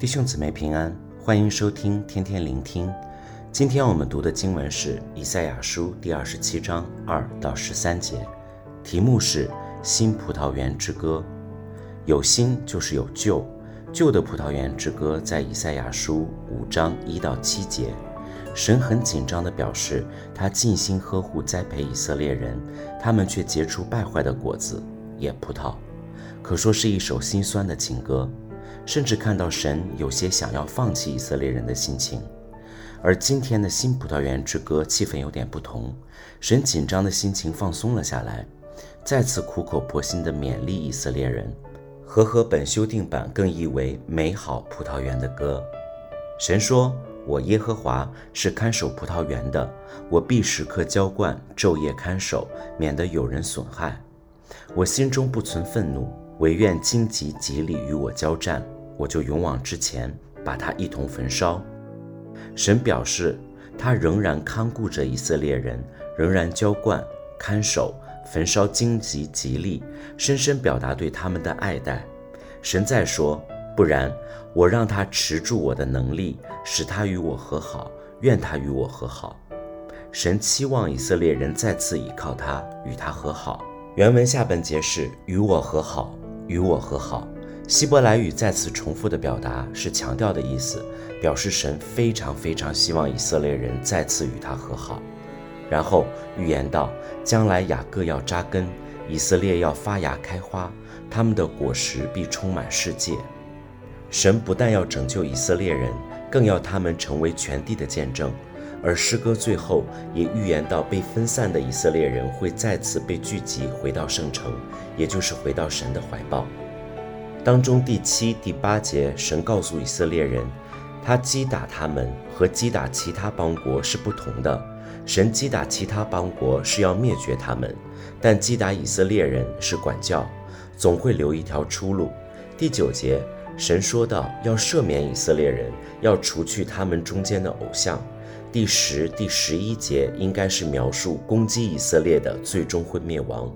弟兄姊妹平安，欢迎收听天天聆听。今天我们读的经文是以赛亚书第二十七章二到十三节，题目是《新葡萄园之歌》。有新就是有旧，旧的葡萄园之歌在以赛亚书五章一到七节。神很紧张地表示，他尽心呵护栽培以色列人，他们却结出败坏的果子，野葡萄，可说是一首心酸的情歌。甚至看到神有些想要放弃以色列人的心情，而今天的新葡萄园之歌气氛有点不同，神紧张的心情放松了下来，再次苦口婆心地勉励以色列人，和合本修订版更译为美好葡萄园的歌。神说：“我耶和华是看守葡萄园的，我必时刻浇灌，昼夜看守，免得有人损害。我心中不存愤怒。”惟愿荆棘蒺藜与我交战，我就勇往直前，把它一同焚烧。神表示，他仍然看顾着以色列人，仍然浇灌、看守、焚烧荆棘吉利，深深表达对他们的爱戴。神再说，不然，我让他持住我的能力，使他与我和好，愿他与我和好。神期望以色列人再次倚靠他，与他和好。原文下半节是与我和好。与我和好，希伯来语再次重复的表达是强调的意思，表示神非常非常希望以色列人再次与他和好。然后预言道，将来雅各要扎根，以色列要发芽开花，他们的果实必充满世界。神不但要拯救以色列人，更要他们成为全地的见证。而诗歌最后也预言到，被分散的以色列人会再次被聚集回到圣城，也就是回到神的怀抱。当中第七、第八节，神告诉以色列人，他击打他们和击打其他邦国是不同的。神击打其他邦国是要灭绝他们，但击打以色列人是管教，总会留一条出路。第九节，神说道，要赦免以色列人，要除去他们中间的偶像。第十、第十一节应该是描述攻击以色列的最终会灭亡，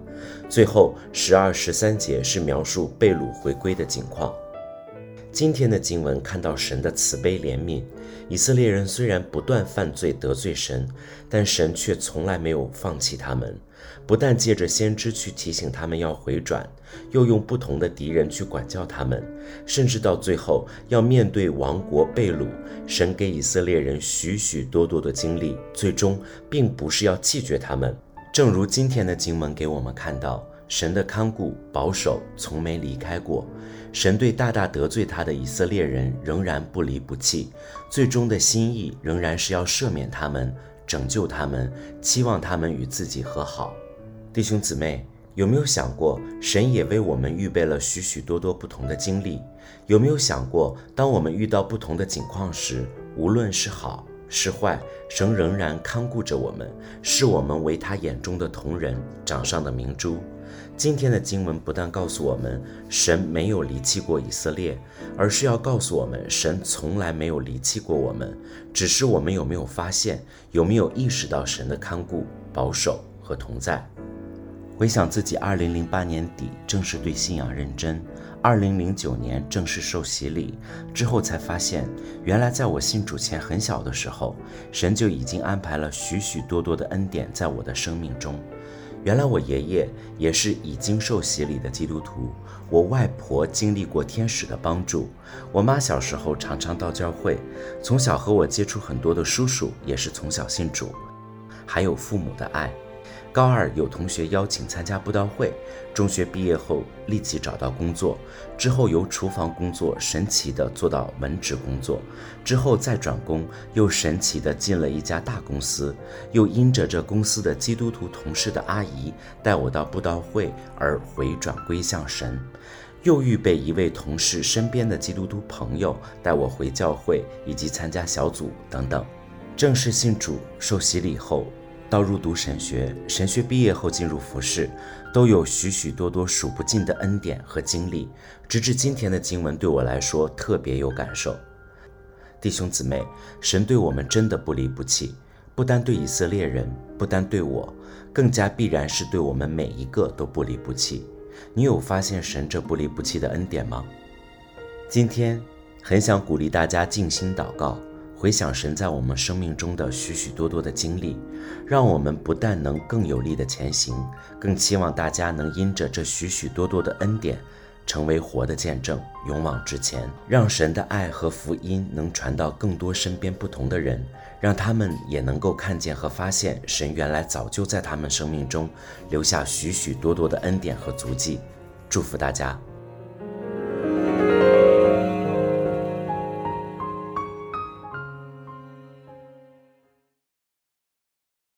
最后十二、十三节是描述贝鲁回归的情况。今天的经文看到神的慈悲怜悯，以色列人虽然不断犯罪得罪神，但神却从来没有放弃他们。不但借着先知去提醒他们要回转，又用不同的敌人去管教他们，甚至到最后要面对亡国被掳，神给以色列人许许多多的经历，最终并不是要弃绝他们。正如今天的经文给我们看到。神的看顾保守从没离开过，神对大大得罪他的以色列人仍然不离不弃，最终的心意仍然是要赦免他们，拯救他们，期望他们与自己和好。弟兄姊妹，有没有想过，神也为我们预备了许许多多不同的经历？有没有想过，当我们遇到不同的境况时，无论是好是坏，神仍然看顾着我们，视我们为他眼中的瞳人，掌上的明珠。今天的经文不但告诉我们神没有离弃过以色列，而是要告诉我们神从来没有离弃过我们，只是我们有没有发现，有没有意识到神的看顾、保守和同在。回想自己2008年底正式对信仰认真，2009年正式受洗礼之后，才发现原来在我信主前很小的时候，神就已经安排了许许多多的恩典在我的生命中。原来我爷爷也是已经受洗礼的基督徒，我外婆经历过天使的帮助，我妈小时候常常到教会，从小和我接触很多的叔叔也是从小信主，还有父母的爱。高二有同学邀请参加布道会，中学毕业后立即找到工作，之后由厨房工作神奇地做到文职工作，之后再转工，又神奇地进了一家大公司，又因着这公司的基督徒同事的阿姨带我到布道会而回转归向神，又预备一位同事身边的基督徒朋友带我回教会以及参加小组等等，正式信主受洗礼后。到入读神学，神学毕业后进入服饰，都有许许多多数不尽的恩典和经历。直至今天的经文对我来说特别有感受。弟兄姊妹，神对我们真的不离不弃，不单对以色列人，不单对我，更加必然是对我们每一个都不离不弃。你有发现神这不离不弃的恩典吗？今天很想鼓励大家静心祷告，回想神在我们生命中的许许多多的经历，让我们不但能更有力的前行，更期望大家能因着这许许多多的恩典，成为活的见证，勇往直前，让神的爱和福音能传到更多身边不同的人，让他们也能够看见和发现神原来早就在他们生命中留下许许多多的恩典和足迹。祝福大家。